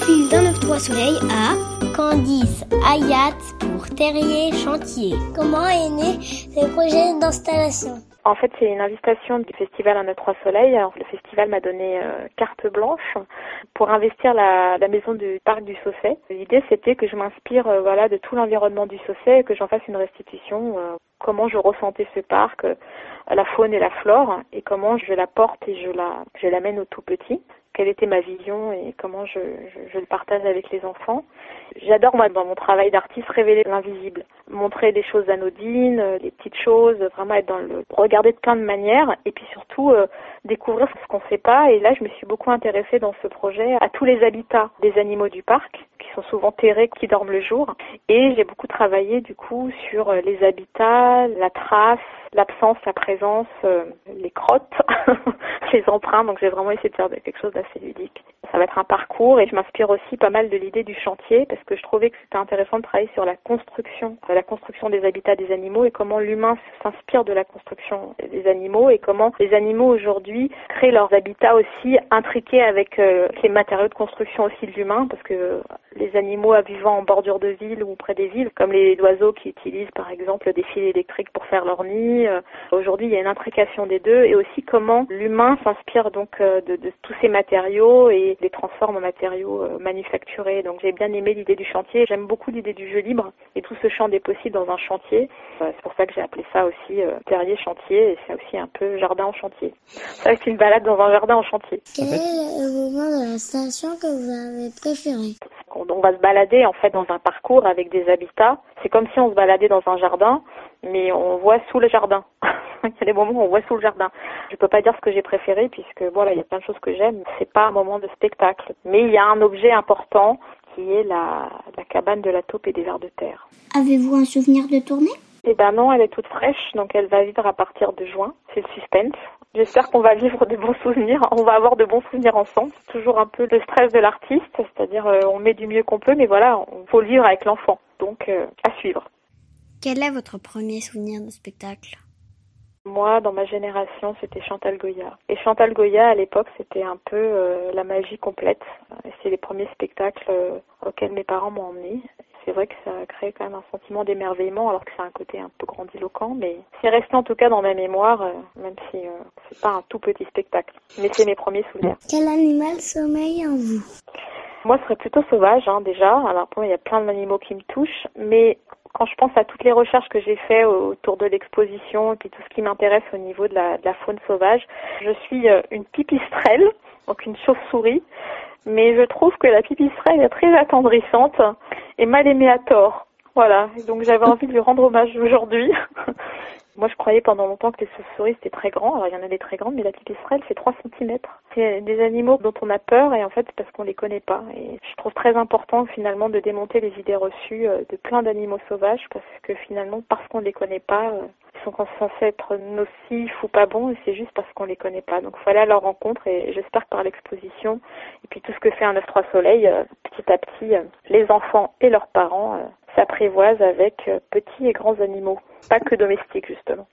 3 soleils à Candice Ayat pour Terrier Chantier. Comment est né ce projet d'installation? En fait, c'est une invitation du festival Un Trois Soleils. Alors, le festival m'a donné euh, carte blanche pour investir la, la, maison du parc du Sausset. L'idée, c'était que je m'inspire euh, voilà, de tout l'environnement du Sausset et que j'en fasse une restitution. Euh, comment je ressentais ce parc, la faune et la flore, et comment je la porte et je la, je l'amène au tout petit quelle était ma vision et comment je, le partage avec les enfants. J'adore, moi, dans mon travail d'artiste, révéler l'invisible, montrer des choses anodines, euh, des petites choses, vraiment être dans le regarder de plein de manières et puis surtout euh, découvrir ce qu'on ne sait pas. Et là, je me suis beaucoup intéressée dans ce projet à tous les habitats des animaux du parc qui sont souvent terrés, qui dorment le jour. Et j'ai beaucoup travaillé du coup sur euh, les habitats, la trace, l'absence, la présence, les crottes, les empreintes. Donc j'ai vraiment essayé de faire quelque chose d'assez ludique. Ça va être un parcours et je m'inspire aussi pas mal de l'idée du chantier parce que je trouvais que c'était intéressant de travailler sur la construction, la construction des habitats des animaux et comment l'humain s'inspire de la construction des animaux et comment les animaux aujourd'hui créent leurs habitats aussi intriqués avec euh, les matériaux de construction aussi de l'humain parce que les animaux vivant en bordure de ville ou près des villes, comme les oiseaux qui utilisent par exemple des fils électriques pour faire leur nid. Euh, aujourd'hui, il y a une intrication des deux et aussi comment l'humain s'inspire donc euh, de, de, tous ces matériaux et les transforme en matériaux euh, manufacturés. Donc j'ai bien aimé l'idée du chantier. J'aime beaucoup l'idée du jeu libre et tout ce champ des possibles dans un chantier. C'est pour ça que j'ai appelé ça aussi terrier chantier et c'est aussi un peu jardin en chantier. Ça c'est une balade dans un jardin en chantier. Quel est le moment de la station que vous avez préféré? On va se balader en fait dans un parcours avec des habitats. C'est comme si on se baladait dans un jardin, mais on voit sous le jardin. il y a des moments où on voit sous le jardin. Je peux pas dire ce que j'ai préféré puisque voilà, il y a plein de choses que j'aime. C'est pas un moment de spectacle, mais il y a un objet important qui est la, la cabane de la taupe et des vers de terre. Avez-vous un souvenir de tournée? Eh ben non, elle est toute fraîche, donc elle va vivre à partir de juin. C'est le suspense. J'espère qu'on va vivre de bons souvenirs, on va avoir de bons souvenirs ensemble. C'est toujours un peu le stress de l'artiste, c'est-à-dire euh, on met du mieux qu'on peut, mais voilà, on faut le vivre avec l'enfant. Donc euh, à suivre. Quel est votre premier souvenir de spectacle? Moi, dans ma génération, c'était Chantal Goya. Et Chantal Goya, à l'époque, c'était un peu euh, la magie complète. C'est les premiers spectacles euh, auxquels mes parents m'ont emmené. C'est vrai que ça a créé quand même un sentiment d'émerveillement, alors que c'est un côté un peu grandiloquent, mais c'est resté en tout cas dans ma mémoire, euh, même si c'est pas un tout petit spectacle. Mais c'est mes premiers souvenirs. Quel animal sommeille en vous? Moi, ce serait plutôt sauvage, hein, déjà. Alors, pour il y a plein d'animaux qui me touchent, mais quand je pense à toutes les recherches que j'ai faites autour de l'exposition et puis tout ce qui m'intéresse au niveau de la, de la, faune sauvage, je suis euh, une pipistrelle, donc une chauve-souris, mais je trouve que la pipistrelle est très attendrissante et mal aimée à tort. Voilà, donc j'avais envie de lui rendre hommage aujourd'hui. Moi, je croyais pendant longtemps que les chauves-souris c'était très grand. Alors, il y en a des très grandes, mais la pipistrelle, c'est 3 cm. C'est des animaux dont on a peur et en fait, c'est parce qu'on les connaît pas. Et je trouve très important finalement de démonter les idées reçues euh, de plein d'animaux sauvages parce que finalement, parce qu'on les connaît pas, euh, ils sont censés être nocifs ou pas bons et c'est juste parce qu'on les connaît pas. Donc, il faut aller à leur rencontre et j'espère que par l'exposition et puis tout ce que fait un 9-3 Soleil, euh, petit à petit, les enfants et leurs parents s'apprivoisent avec petits et grands animaux, pas que domestiques justement.